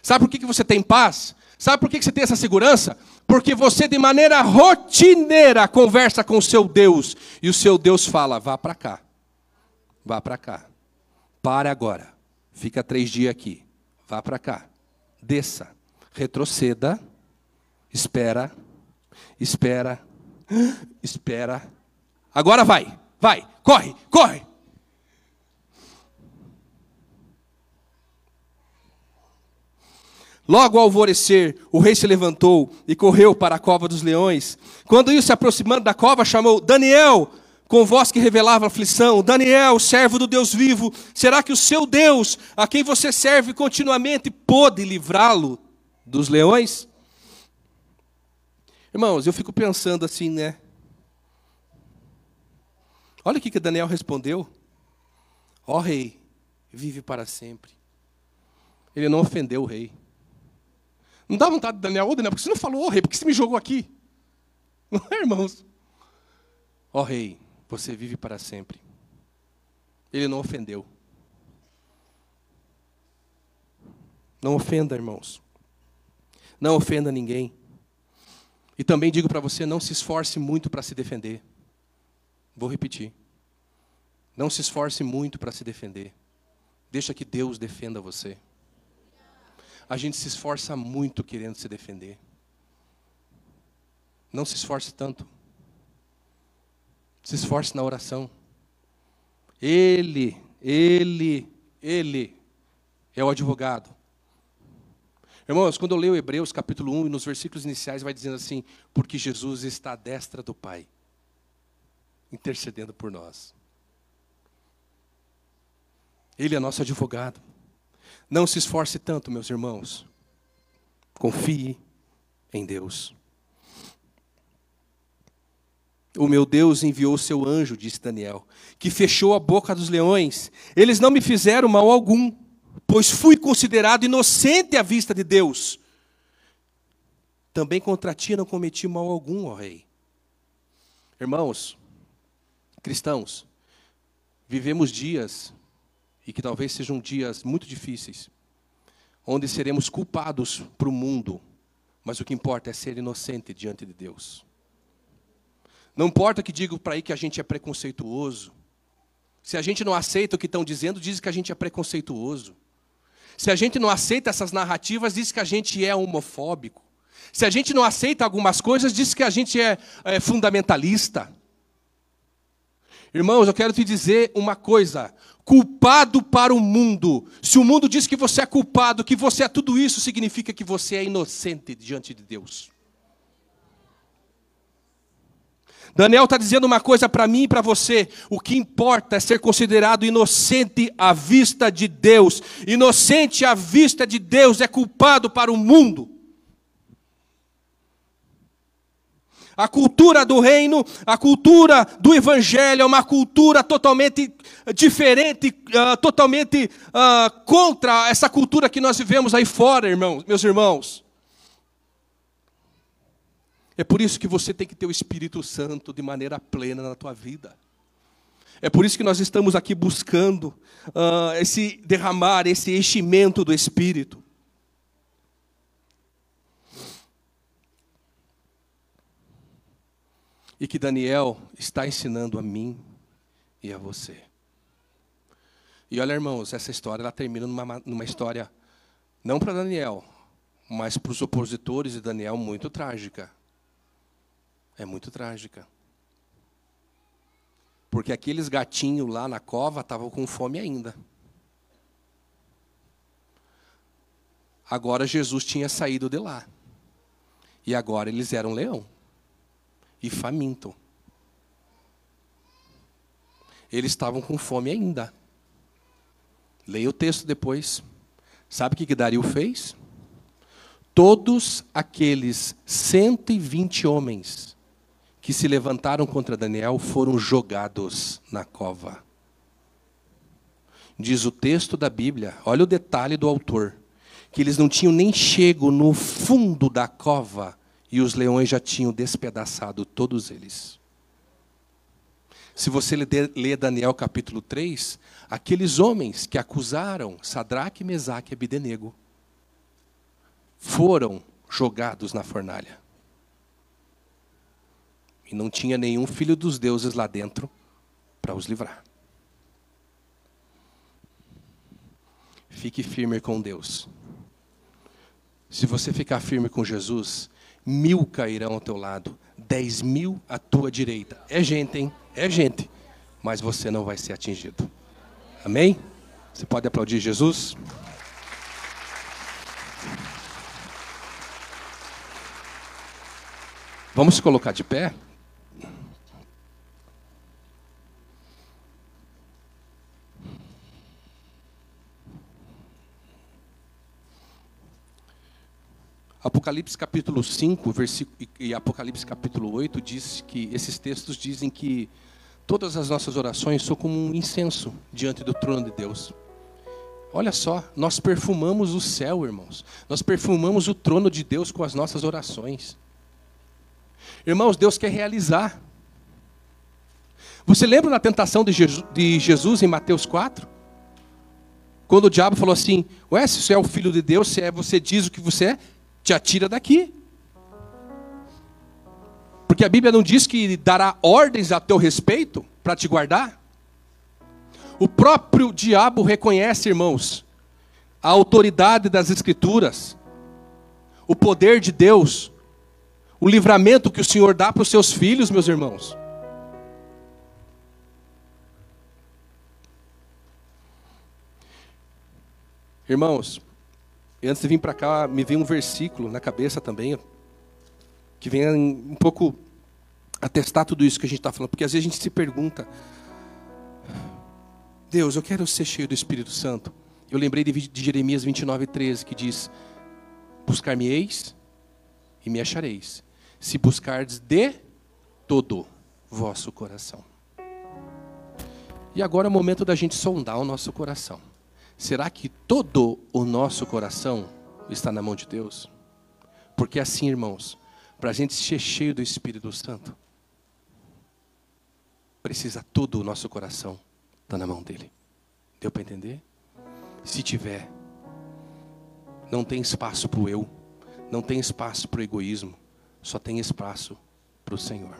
Sabe por que você tem paz? Sabe por que você tem essa segurança? Porque você, de maneira rotineira, conversa com o seu Deus. E o seu Deus fala: vá para cá. Vá para cá. Pare agora. Fica três dias aqui. Vá para cá desça, retroceda, espera, espera, espera. Agora vai, vai, corre, corre. Logo ao alvorecer, o rei se levantou e correu para a cova dos leões. Quando ia se aproximando da cova, chamou Daniel, com voz que revelava aflição: Daniel, servo do Deus vivo, será que o seu Deus, a quem você serve continuamente, pôde livrá-lo dos leões? Irmãos, eu fico pensando assim, né? Olha o que Daniel respondeu: Ó oh, rei, vive para sempre. Ele não ofendeu o rei. Não dá vontade de Daniel, ô Daniel, porque você não falou, ô oh, rei, porque você me jogou aqui? Não é, irmãos? Ó oh, rei, você vive para sempre. Ele não ofendeu. Não ofenda, irmãos. Não ofenda ninguém. E também digo para você: não se esforce muito para se defender. Vou repetir. Não se esforce muito para se defender. Deixa que Deus defenda você. A gente se esforça muito querendo se defender. Não se esforce tanto. Se esforce na oração. Ele, ele, ele é o advogado. Irmãos, quando eu leio Hebreus capítulo 1, nos versículos iniciais vai dizendo assim: porque Jesus está à destra do Pai, intercedendo por nós. Ele é nosso advogado. Não se esforce tanto, meus irmãos. Confie em Deus. O meu Deus enviou seu anjo, disse Daniel, que fechou a boca dos leões. Eles não me fizeram mal algum, pois fui considerado inocente à vista de Deus. Também contra ti não cometi mal algum, ó rei. Irmãos, cristãos, vivemos dias, e que talvez sejam dias muito difíceis, onde seremos culpados para o mundo, mas o que importa é ser inocente diante de Deus. Não importa que digam para aí que a gente é preconceituoso. Se a gente não aceita o que estão dizendo, diz que a gente é preconceituoso. Se a gente não aceita essas narrativas, diz que a gente é homofóbico. Se a gente não aceita algumas coisas, diz que a gente é, é fundamentalista. Irmãos, eu quero te dizer uma coisa: culpado para o mundo. Se o mundo diz que você é culpado, que você é tudo isso, significa que você é inocente diante de Deus. Daniel está dizendo uma coisa para mim e para você: o que importa é ser considerado inocente à vista de Deus. Inocente à vista de Deus é culpado para o mundo. A cultura do reino, a cultura do evangelho é uma cultura totalmente diferente, uh, totalmente uh, contra essa cultura que nós vivemos aí fora, irmãos, meus irmãos. É por isso que você tem que ter o Espírito Santo de maneira plena na tua vida. É por isso que nós estamos aqui buscando uh, esse derramar, esse enchimento do Espírito. E que Daniel está ensinando a mim e a você. E olha, irmãos, essa história ela termina numa, numa história, não para Daniel, mas para os opositores de Daniel, muito trágica é muito trágica. Porque aqueles gatinhos lá na cova estavam com fome ainda. Agora Jesus tinha saído de lá. E agora eles eram leão. E faminto. Eles estavam com fome ainda. Leia o texto depois. Sabe o que, que Dario fez? Todos aqueles 120 homens que se levantaram contra Daniel foram jogados na cova. Diz o texto da Bíblia, olha o detalhe do autor, que eles não tinham nem chego no fundo da cova e os leões já tinham despedaçado todos eles. Se você ler Daniel capítulo 3, aqueles homens que acusaram Sadraque, Mesaque e Abidenego foram jogados na fornalha. E não tinha nenhum filho dos deuses lá dentro para os livrar. Fique firme com Deus. Se você ficar firme com Jesus, mil cairão ao teu lado, dez mil à tua direita. É gente, hein? É gente. Mas você não vai ser atingido. Amém? Você pode aplaudir Jesus? Vamos se colocar de pé? Apocalipse capítulo 5 versículo, e Apocalipse capítulo 8 diz que esses textos dizem que todas as nossas orações são como um incenso diante do trono de Deus. Olha só, nós perfumamos o céu, irmãos. Nós perfumamos o trono de Deus com as nossas orações. Irmãos, Deus quer realizar. Você lembra da tentação de Jesus, em Mateus 4? Quando o diabo falou assim: Ué, se você é o filho de Deus, se é, você diz o que você é, te atira daqui. Porque a Bíblia não diz que dará ordens a teu respeito para te guardar? O próprio diabo reconhece, irmãos, a autoridade das Escrituras, o poder de Deus, o livramento que o Senhor dá para os seus filhos, meus irmãos. Irmãos, antes de vir para cá, me veio um versículo na cabeça também, que vem um pouco atestar tudo isso que a gente está falando, porque às vezes a gente se pergunta: Deus, eu quero ser cheio do Espírito Santo. Eu lembrei de, de Jeremias 29, 13, que diz: Buscar-me-eis e me achareis, se buscardes de todo vosso coração. E agora é o momento da gente sondar o nosso coração. Será que todo o nosso coração está na mão de Deus? Porque assim, irmãos, para a gente ser cheio do Espírito Santo, precisa todo o nosso coração estar tá na mão dele. Deu para entender? Se tiver, não tem espaço para o eu, não tem espaço para o egoísmo, só tem espaço para o Senhor.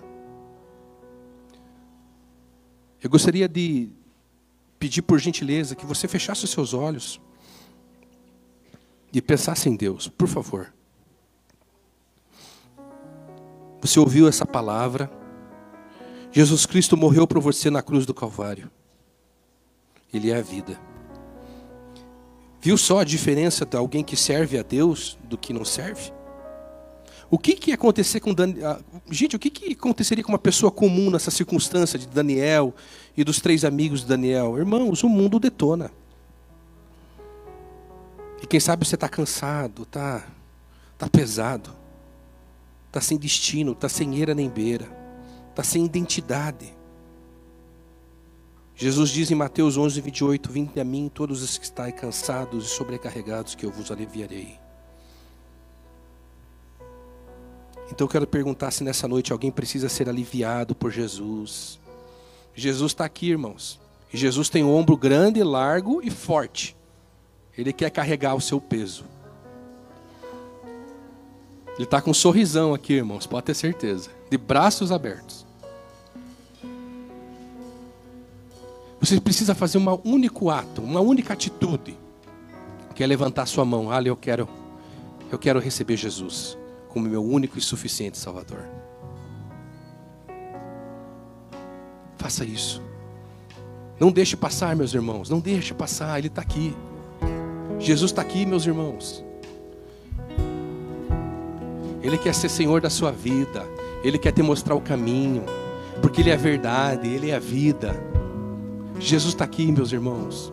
Eu gostaria de pedir por gentileza que você fechasse os seus olhos e pensasse em Deus, por favor. Você ouviu essa palavra? Jesus Cristo morreu por você na cruz do Calvário. Ele é a vida. Viu só a diferença de alguém que serve a Deus do que não serve? O que, que ia acontecer com Daniel? Gente, o que, que aconteceria com uma pessoa comum nessa circunstância de Daniel e dos três amigos de Daniel? Irmãos, o mundo detona. E quem sabe você está cansado, está tá pesado, está sem destino, está sem eira nem beira, está sem identidade. Jesus diz em Mateus 11, 28: Vinde a mim, todos os que estáis cansados e sobrecarregados, que eu vos aliviarei. Então eu quero perguntar se nessa noite alguém precisa ser aliviado por Jesus. Jesus está aqui, irmãos. E Jesus tem um ombro grande, largo e forte. Ele quer carregar o seu peso. Ele está com um sorrisão aqui, irmãos, pode ter certeza. De braços abertos. Você precisa fazer um único ato, uma única atitude, que é levantar sua mão. Ah, eu quero, eu quero receber Jesus como meu único e suficiente Salvador. Faça isso. Não deixe passar, meus irmãos. Não deixe passar. Ele está aqui. Jesus está aqui, meus irmãos. Ele quer ser Senhor da sua vida. Ele quer te mostrar o caminho. Porque Ele é a verdade, Ele é a vida. Jesus está aqui, meus irmãos.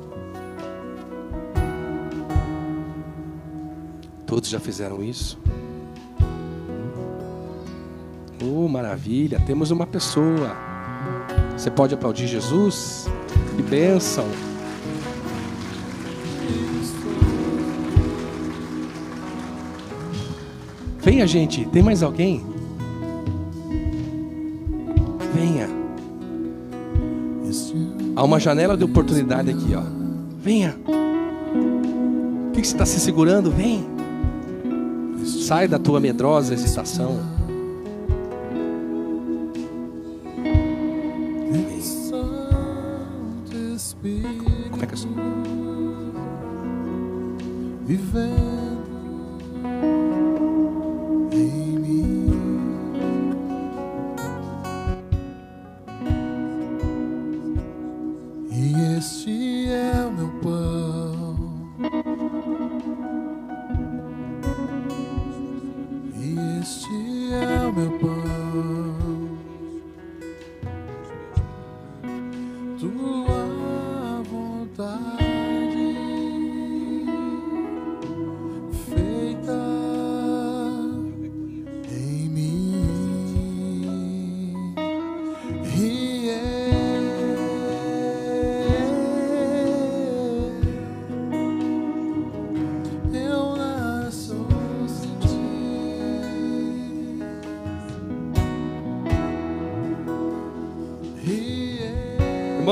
Todos já fizeram isso? Oh, maravilha, temos uma pessoa. Você pode aplaudir Jesus? Que bênção. Venha, gente. Tem mais alguém? Venha. Há uma janela de oportunidade aqui, ó. Venha. O que você está se segurando? Vem. Sai da tua medrosa hesitação.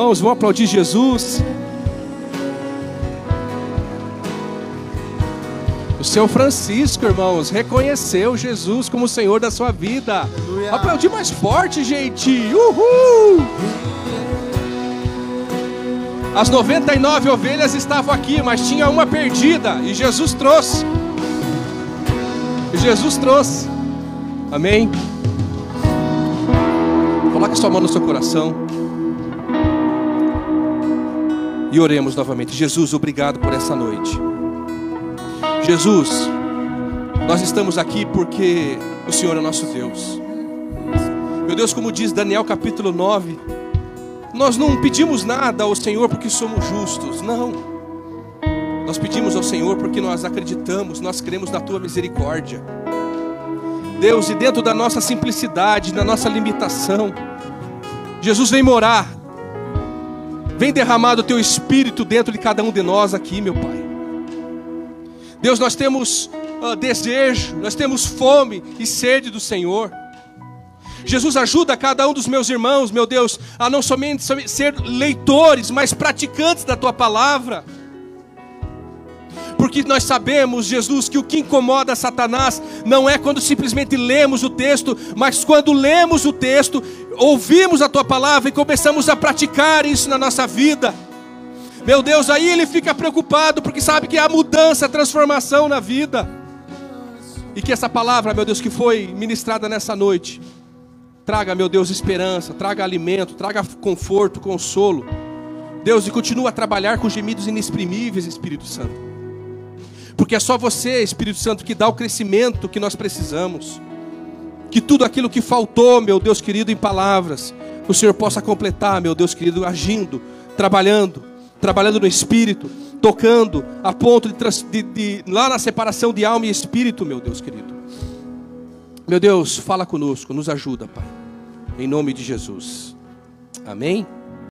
Irmãos, vão aplaudir Jesus. O seu Francisco, irmãos, reconheceu Jesus como o Senhor da sua vida. Aleluia. Aplaudir mais forte, gente. Uhul! As 99 ovelhas estavam aqui, mas tinha uma perdida e Jesus trouxe. E Jesus trouxe. Amém. Coloque sua mão no seu coração. E oremos novamente. Jesus, obrigado por essa noite. Jesus, nós estamos aqui porque o Senhor é nosso Deus. Meu Deus, como diz Daniel capítulo 9, nós não pedimos nada ao Senhor porque somos justos, não. Nós pedimos ao Senhor porque nós acreditamos, nós cremos na tua misericórdia. Deus, e dentro da nossa simplicidade, da nossa limitação, Jesus vem morar, vem derramar o teu espírito dentro de cada um de nós aqui, meu Pai. Deus, nós temos uh, desejo, nós temos fome e sede do Senhor. Jesus ajuda cada um dos meus irmãos, meu Deus, a não somente ser leitores, mas praticantes da tua palavra. Porque nós sabemos, Jesus, que o que incomoda Satanás não é quando simplesmente lemos o texto, mas quando lemos o texto, ouvimos a tua palavra e começamos a praticar isso na nossa vida. Meu Deus, aí ele fica preocupado porque sabe que há mudança, transformação na vida. E que essa palavra, meu Deus, que foi ministrada nessa noite, traga, meu Deus, esperança, traga alimento, traga conforto, consolo. Deus, e continua a trabalhar com gemidos inexprimíveis, Espírito Santo. Porque é só você, Espírito Santo, que dá o crescimento que nós precisamos. Que tudo aquilo que faltou, meu Deus querido, em palavras, o Senhor possa completar, meu Deus querido, agindo, trabalhando trabalhando no espírito, tocando a ponto de, de, de, lá na separação de alma e espírito, meu Deus querido. Meu Deus, fala conosco, nos ajuda, Pai. Em nome de Jesus. Amém.